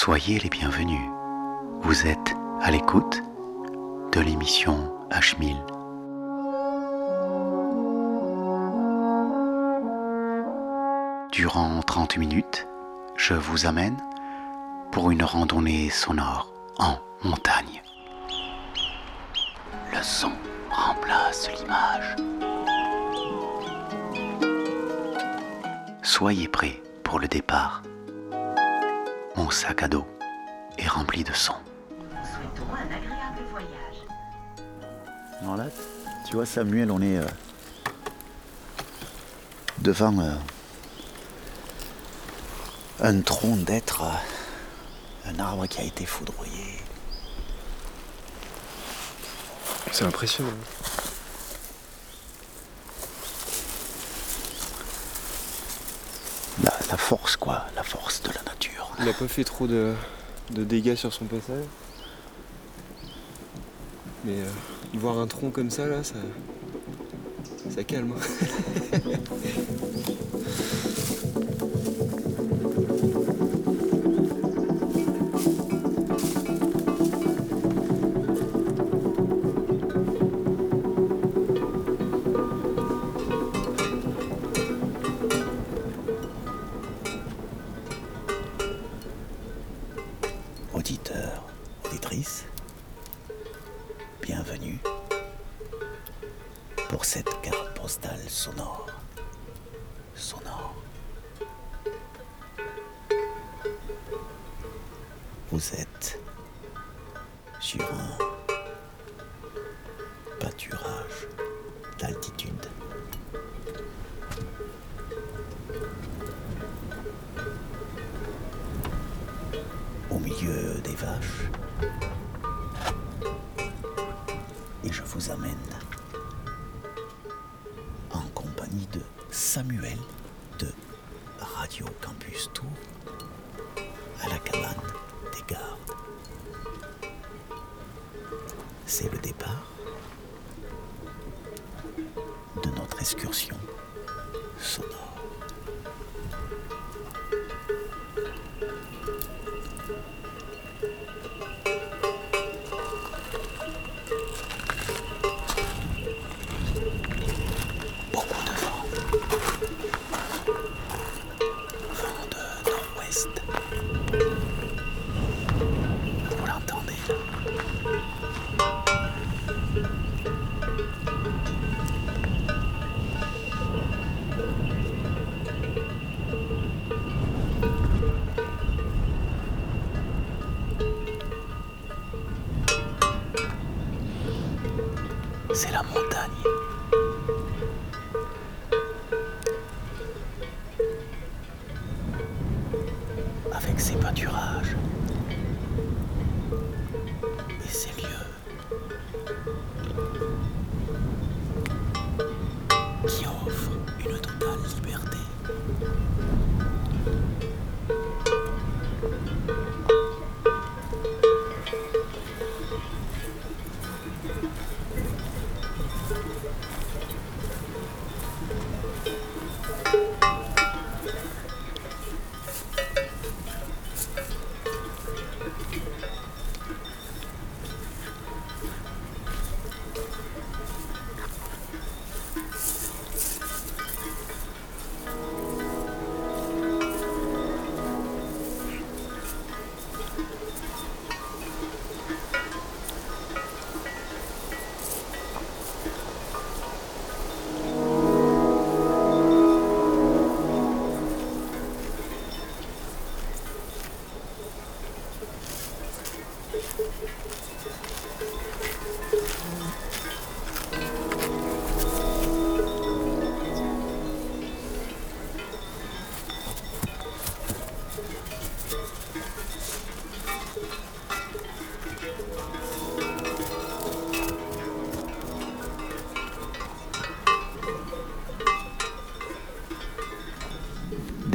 Soyez les bienvenus. Vous êtes à l'écoute de l'émission H1000. Durant 30 minutes, je vous amène pour une randonnée sonore en montagne. Le son remplace l'image. Soyez prêts pour le départ. Mon sac à dos est rempli de sons. Souhaitons un agréable voyage. Non, là, tu vois, Samuel, on est euh, devant euh, un tronc d'être, euh, un arbre qui a été foudroyé. C'est impressionnant. La, la force, quoi, la force de la nature. Il a pas fait trop de, dégâts sur son passage. Mais euh, voir un tronc comme ça, là, ça, ça calme. au milieu des vaches. Et je vous amène en compagnie de Samuel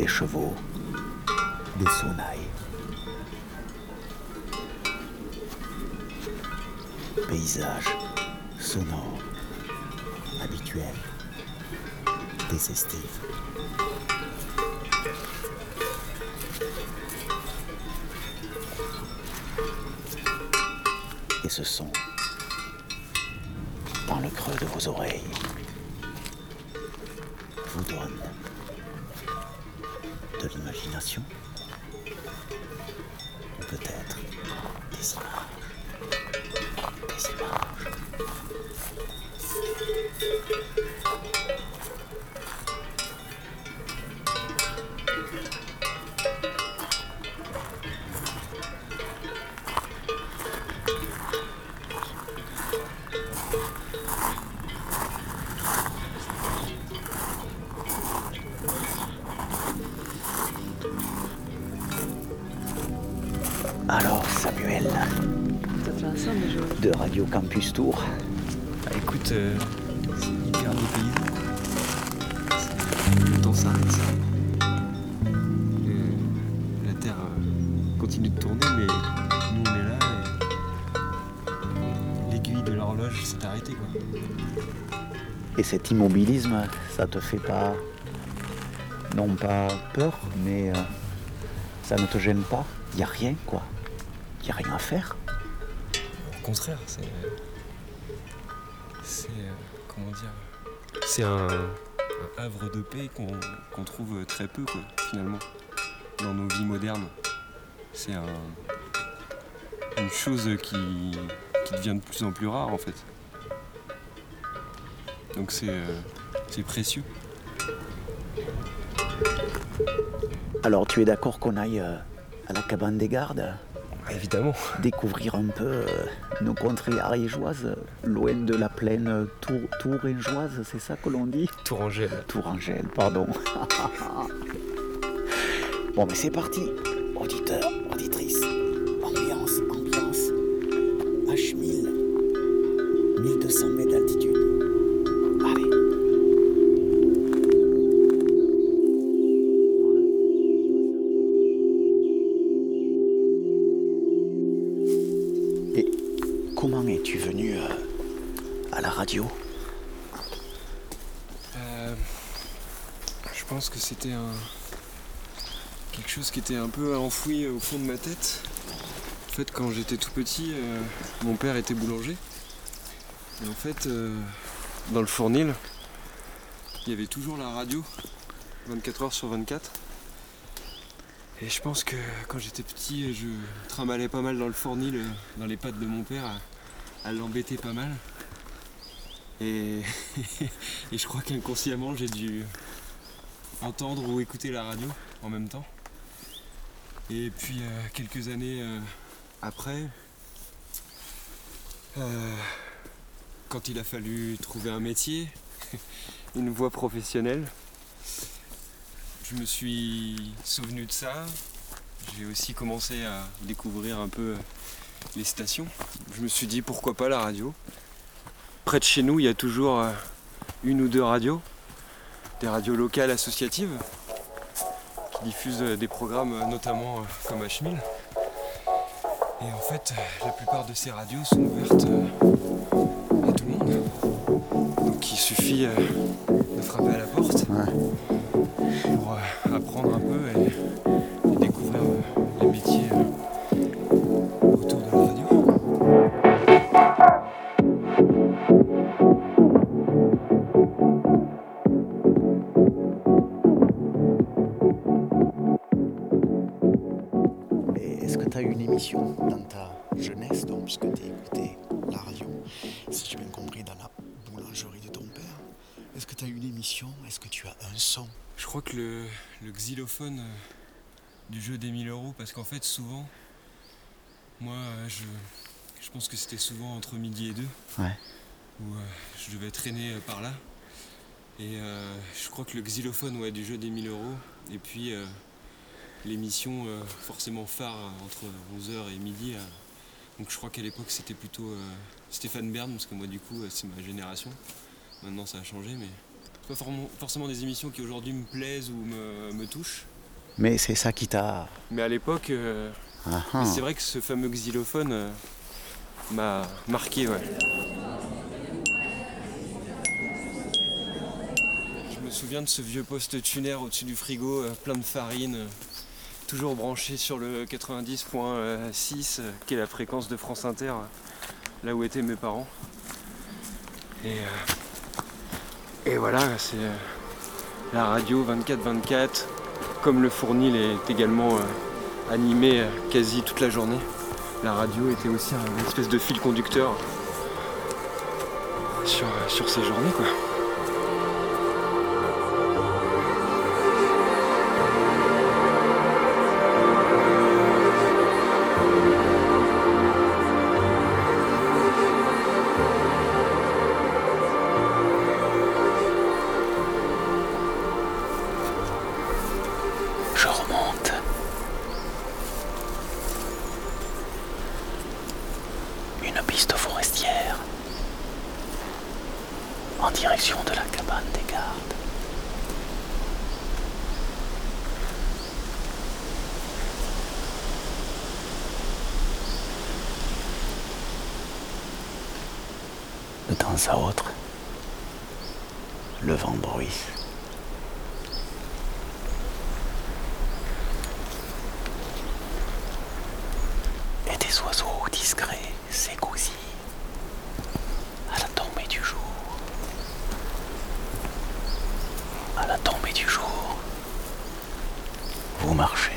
Des chevaux, des sonnailles, paysage sonore habituel des estives. Et ce son, dans le creux de vos oreilles, vous donne l'imagination Alors Samuel, Ça fait un son déjà. de Radio Campus Tour, Bah écoute, euh, c'est hyper dépaysant. Le temps s'arrête. Euh, La Terre euh, continue de tourner, mais nous on est là et l'aiguille de l'horloge s'est arrêtée quoi. et cet immobilisme, ça te fait pas, non pas peur, mais euh, ça ne te gêne pas? Il n'y a rien quoi, il n'y a rien à faire. Au contraire, c'est. C'est. euh, comment dire C'est un, un havre de paix qu'on trouve très peu, quoi, finalement, dans nos vies modernes. C'est un, une chose qui, qui devient de plus en plus rare, en fait. Donc c'est euh, c'est précieux. Alors tu es d'accord qu'on aille euh, à la cabane des gardes? Évidemment. découvrir un peu euh, nos contrées ariégeoises, loin de la plaine euh, tour, touringeoise, c'est ça que l'on dit Tourangelle. Tourangelle, pardon. bon, mais c'est parti. Auditeurs, c'était quelque chose qui était un peu enfoui au fond de ma tête. En fait, quand j'étais tout petit, euh, mon père était boulanger. Et en fait, euh, dans le fournil, il y avait toujours la radio, 24 heures sur 24. Et je pense que quand j'étais petit, je trimballais pas mal dans le fournil, euh, dans les pattes de mon père, à, l'embêter pas mal. Et je crois qu'inconsciemment, j'ai dû entendre ou écouter la radio en même temps. Et puis euh, quelques années euh, après, euh, quand il a fallu trouver un métier, une voie professionnelle, je me suis souvenu de ça. J'ai aussi commencé à découvrir un peu les stations. Je me suis dit pourquoi pas la radio? Près de chez nous, il y a toujours une ou deux radios, des radios locales associatives qui diffusent des programmes notamment euh, comme H1000. Et en fait, euh, la plupart de ces radios sont ouvertes euh, à tout le monde. Donc il suffit de frapper à la porte pour apprendre un peu et, crois que le, le xylophone euh, du jeu des 1000 euros, parce qu'en fait, souvent, moi, euh, je, je pense que c'était souvent entre midi et deux, Ouais. où euh, je devais traîner euh, par là. Et euh, je crois que le xylophone ouais, du jeu des 1000 euros, et puis euh, l'émission euh, forcément phare euh, entre 11h et midi. euh, donc je crois qu'à l'époque, c'était plutôt euh, Stéphane Bern, parce que moi, du coup, euh, c'est ma génération. Maintenant, ça a changé, mais pas forcément- des émissions qui aujourd'hui me plaisent ou me, me touchent. Mais c'est ça qui t'a. Mais à l'époque, euh, Ah, ah. c'est vrai que ce fameux xylophone euh, m'a marqué. Ouais. Je me souviens de ce vieux poste tuner au-dessus du frigo, euh, plein de farine, toujours branché sur le 90.6, euh, qui est la fréquence de France Inter, là où étaient mes parents. Et, et voilà, c'est euh, la radio 24-24. Comme le fournil est également euh, animé euh, quasi toute la journée, la radio était aussi un espèce de fil conducteur sur, ces journées. Des oiseaux discrets s'égousillent à la tombée du jour. À la tombée du jour, vous marchez.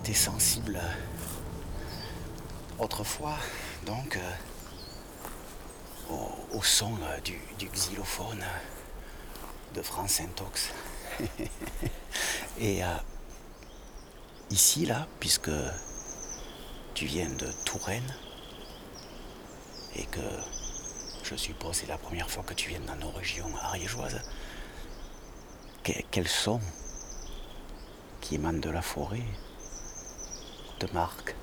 Été sensible autrefois, donc, euh, au, son euh, du, xylophone de France Saint-Ox. Et euh, ici, là, puisque tu viens de Touraine, et que je suppose c'est la première fois que tu viens dans nos régions ariégeoises, que- quels sons qui émanent de la forêt te marquent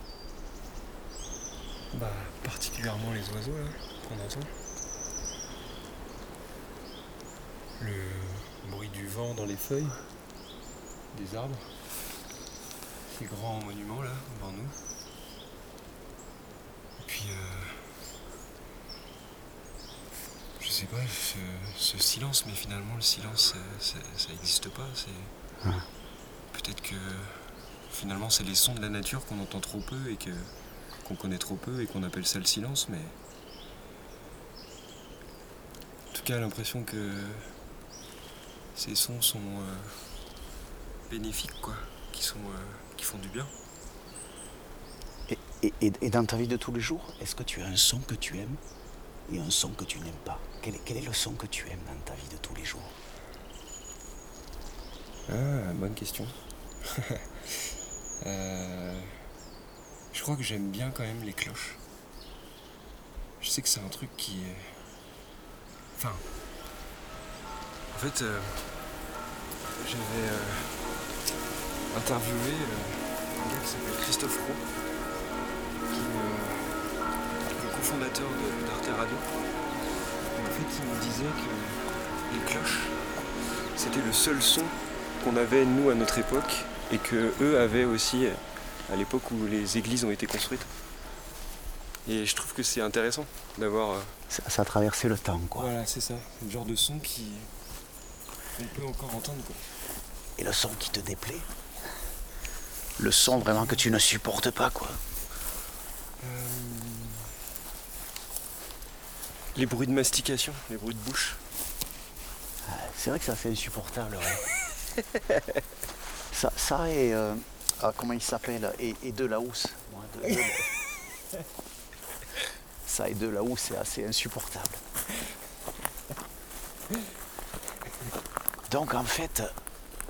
Bah, particulièrement les oiseaux là qu'on entend. Le bruit du vent dans les feuilles des arbres. Ces grands monuments là devant nous. Et puis euh, je sais pas, ce, ce silence, mais finalement le silence ça- ça n'existe pas. C'est Ah. peut-être que finalement c'est les sons de la nature qu'on entend trop peu et que qu'on connaît trop peu et qu'on appelle ça le silence, mais en tout cas l'impression que ces sons sont euh, bénéfiques, quoi, qui sont euh, qui font du bien. Et, et- et- et dans ta vie de tous les jours, est-ce que tu as un son que tu aimes et un son que tu n'aimes pas? Quel est, quel est le son que tu aimes dans ta vie de tous les jours? Ah, bonne question. Euh, je crois que j'aime bien quand même les cloches. Je sais que c'est un truc qui est. Enfin. En fait, euh, j'avais euh, interviewé un gars qui s'appelle Christophe Roux, qui est le cofondateur d'Arte Radio. Et en fait, il me disait que les cloches, c'était le seul son qu'on avait nous à notre époque et que eux avaient aussi à l'époque où les églises ont été construites. Et je trouve que c'est intéressant d'avoir. euh, Ça, ça a traversé le temps, quoi. Voilà, c'est ça. Le genre de son qui. On peut encore entendre quoi. Et le son qui te déplaît? Le son vraiment que tu ne supportes pas, quoi. Euh, Les bruits de mastication, les bruits de bouche. C'est vrai que ça c'est insupportable. ouais. ça, ça et euh, ah, comment il s'appelle et, et de la housse. de- ça et de la housse c'est assez insupportable. Donc en fait,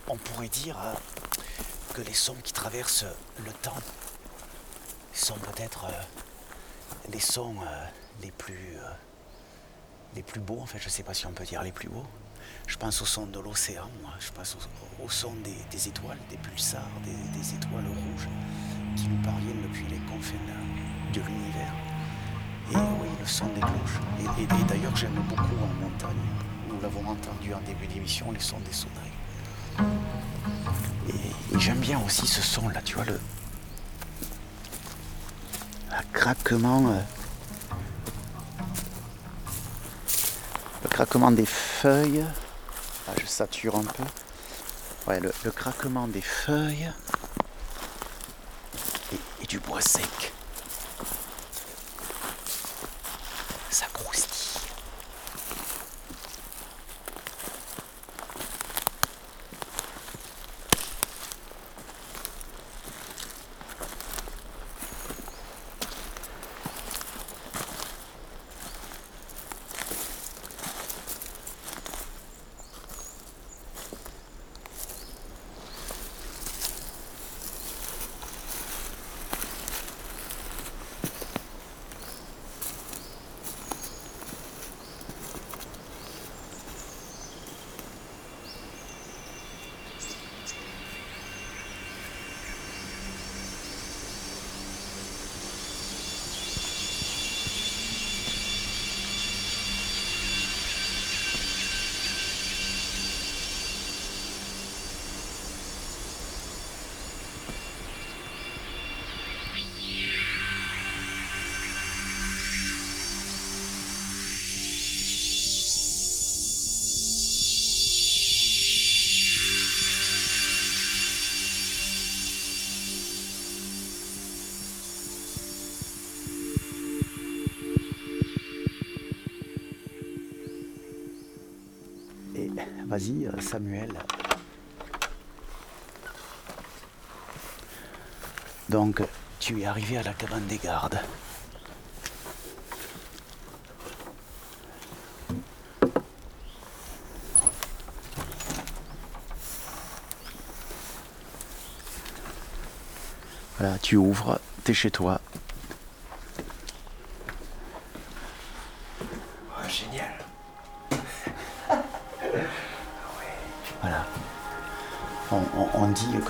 on pourrait dire euh, que les sons qui traversent le temps sont peut-être euh, les sons les plus les plus beaux. En fait, je sais pas si on peut dire les plus beaux. Je pense au son de l'océan, moi. Je pense au, au son des, des étoiles, des pulsars, des, des étoiles rouges qui nous parviennent depuis les confins de, de l'univers. Et oui, le son des cloches. Et, et- et d'ailleurs, j'aime beaucoup en montagne. Nous l'avons entendu en début d'émission, les sons des sonneries. Et, et j'aime bien aussi ce son-là, tu vois, le, le craquement. euh, craquement des feuilles. Ah, je sature un peu. Ouais, le, le craquement des feuilles et du bois sec. Vas-y, euh, Samuel. Donc, tu es arrivé à la cabane des gardes. Voilà, tu ouvres, t'es chez toi.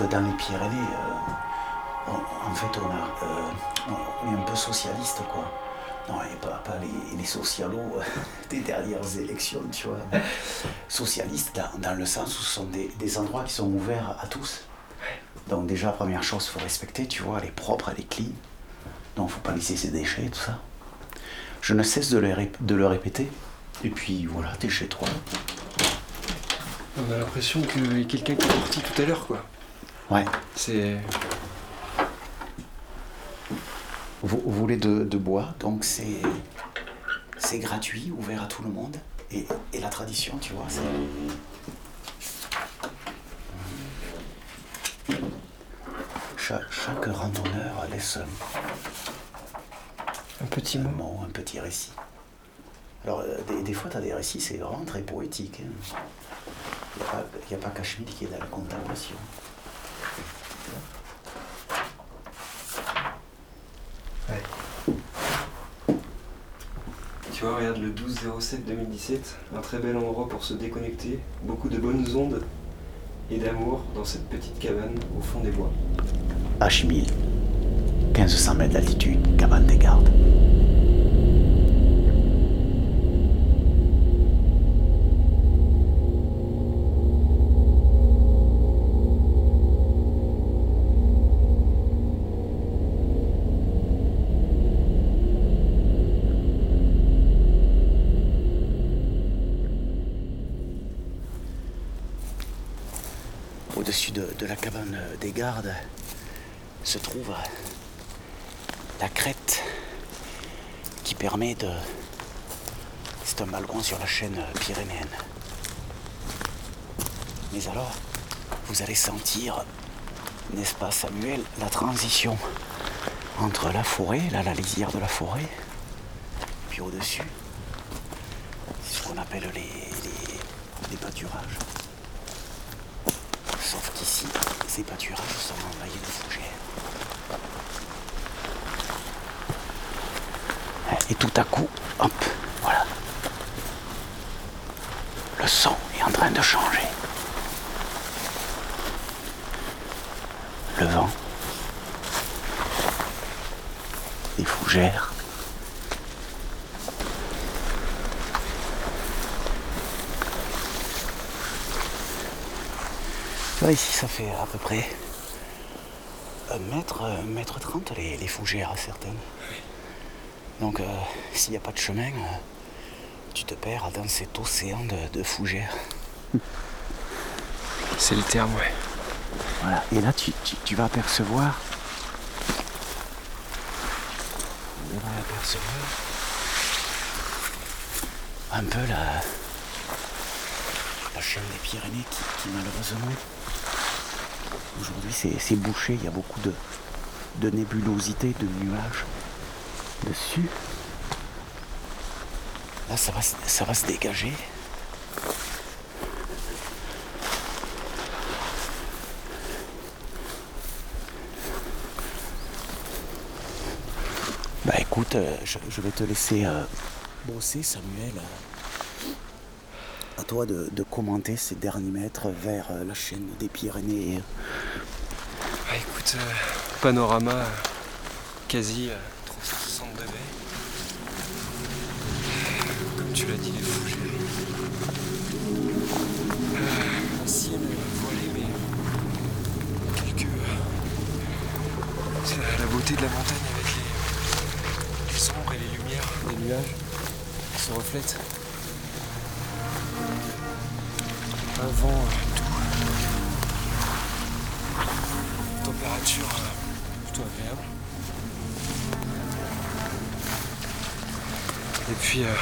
Dans les Pyrénées, euh, en fait, on, a, euh, est un peu socialiste, quoi. Non, et pas, pas les, les socialos euh, des dernières élections, tu vois. Socialiste dans, le sens où ce sont des, endroits qui sont ouverts à tous. Donc déjà, première chose, il faut respecter, tu vois, elle est propre, elle est clean. Donc, faut pas laisser ses déchets, tout ça. Je ne cesse de le, de le répéter. Et puis, voilà, t'es chez toi. On a l'impression qu'il y a quelqu'un qui est parti tout à l'heure quoi. Ouais. C'est. Vous, vous voulez de, de bois, donc c'est c'est gratuit, ouvert à tout le monde. Et, et la tradition, tu vois, c'est. Chaque, chaque randonneur laisse un, Un petit un mot. mot, un petit récit. Alors, euh, des, des fois, tu as des récits, c'est vraiment très poétique. hein. Il n'y a, pas- y a pas qu'Achmil qui est dans la contemplation. Tu vois, regarde le 12-07-2017, un très bel endroit pour se déconnecter, beaucoup de bonnes ondes et d'amour dans cette petite cabane au fond des bois. H1000, 1500 mètres d'altitude, cabane des gardes. Au-dessus de, la cabane des gardes se trouve la crête qui permet de... C'est un balcon sur la chaîne pyrénéenne. Mais alors, vous allez sentir, n'est-ce pas Samuel, la transition entre la forêt, là la lisière de la forêt, puis au-dessus, c'est ce qu'on appelle les pâturages. Qu'ici, ces pâturages sont envahis de fougères. Et tout à coup, hop, voilà. Le son est en train de changer. Le vent. Les fougères. Ici, ça fait à peu près un mètre, un mètre trente, les, les fougères, certaines. Donc, euh, s'il n'y a pas de chemin, euh, tu te perds dans cet océan de, de fougères. C'est le terme, ouais. Voilà. Et là, tu, tu- tu vas apercevoir. Apercevoir un peu la, la chaîne des Pyrénées qui, qui, malheureusement, aujourd'hui, c'est bouché. Il y a beaucoup de, de de nuages dessus. Là, ça va, se- dégager. Bah écoute, euh, je, vais te laisser euh, bosser, Samuel. De, commenter ces derniers mètres vers euh, la chaîne des Pyrénées. Ah, écoute, euh, panorama quasi euh, 360 degrés. Comme tu l'as dit, les fougères. Euh, un ciel voilé, mais quelques. C'est la, la beauté de la montagne avec les, les ombres et les lumières des nuages qui se reflètent. Un vent euh, température euh, plutôt agréable. Et puis, euh,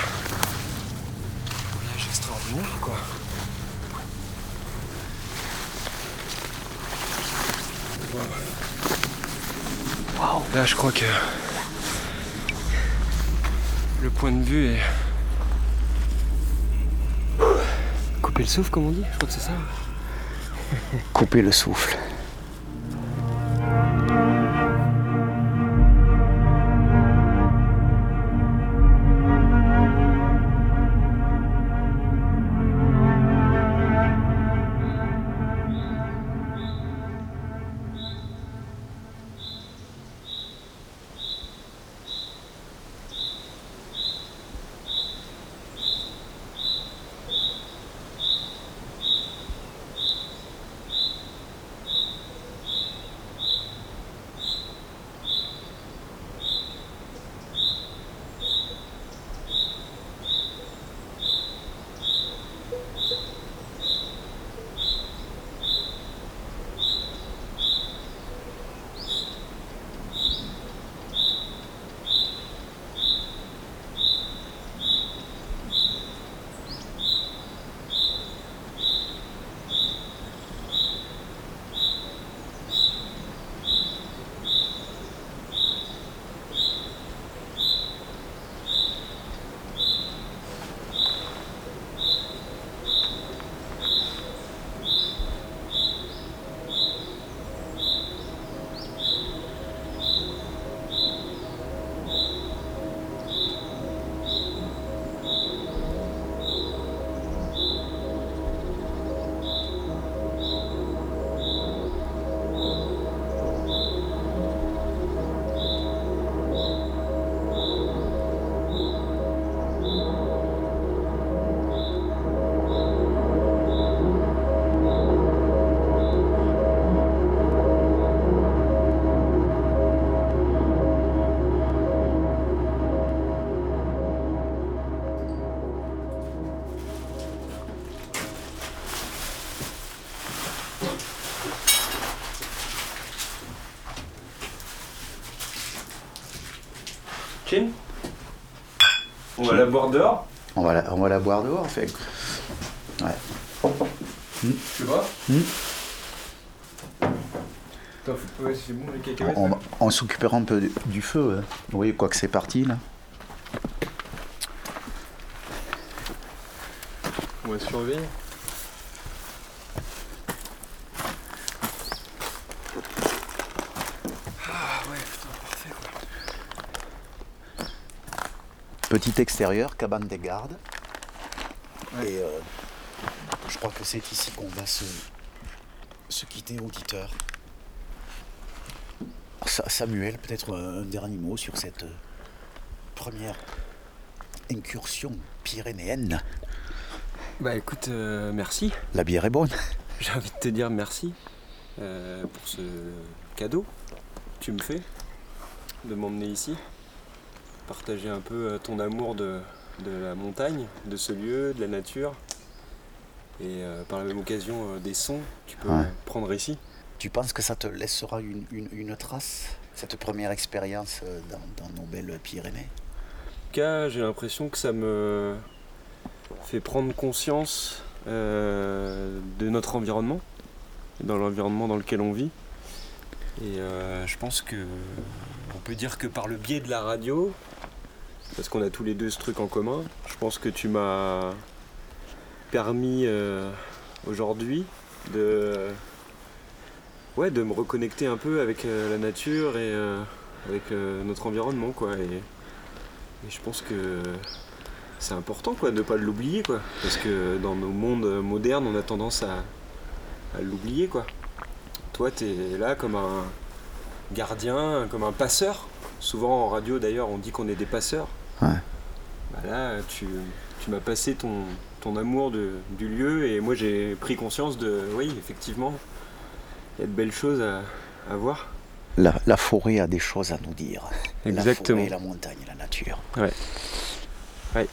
voyage extraordinaire quoi. Là, je crois que le point de vue est. Couper le souffle, comme on dit Je crois que c'est ça. Couper le souffle. Va la boire dehors On va la, on va la boire dehors. Fait. Ouais. Tu vois Hmm. Attends, faut pas... c'est bon les cacahuètes On, là on s'occupera un peu du, du feu. hein. Vous voyez, quoi que c'est parti là. On va surveiller. Ah ouais, putain, parfait quoi. Petit extérieur, cabane des gardes. Ouais. Et euh, je crois que c'est ici qu'on va se, se quitter, auditeur. Sa- Samuel, peut-être un dernier mot sur cette euh, première incursion pyrénéenne. Bah écoute, euh, merci. La bière est bonne. J'ai envie de te dire merci euh, pour ce cadeau que tu me fais de m'emmener ici. Partager un peu euh, ton amour de, de la montagne, de ce lieu, de la nature. Et euh, par la même occasion euh, des sons que tu peux Ouais. prendre ici. Tu penses que ça te laissera une, une- une trace, cette première expérience dans, dans nos belles Pyrénées? En tout cas, j'ai l'impression que ça me fait prendre conscience euh, de notre environnement, dans l'environnement dans lequel on vit. Et euh, je pense que on peut dire que par le biais de la radio, parce qu'on a tous les deux ce truc en commun, je pense que tu m'as permis euh, aujourd'hui de ouais de me reconnecter un peu avec euh, la nature et avec notre environnement quoi. Et, et je pense que c'est important quoi de ne pas l'oublier quoi. Parce que dans nos mondes modernes on a tendance à, à l'oublier quoi toi tu es là comme un gardien comme un passeur souvent en radio d'ailleurs on dit qu'on est des passeurs Ouais. Bah là tu, tu m'as passé ton, ton amour de- du lieu et moi j'ai pris conscience de oui effectivement il y a de belles choses à, à voir la, la forêt a des choses à nous dire. Exactement. La forêt, la montagne, la nature. ouais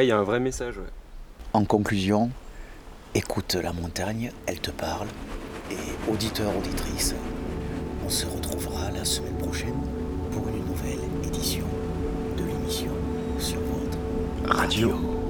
il y a un vrai message ouais. En conclusion, écoute la montagne, elle te parle. Et auditeur, auditrice, on se retrouvera la semaine prochaine pour une nouvelle édition de l'émission sur votre radio.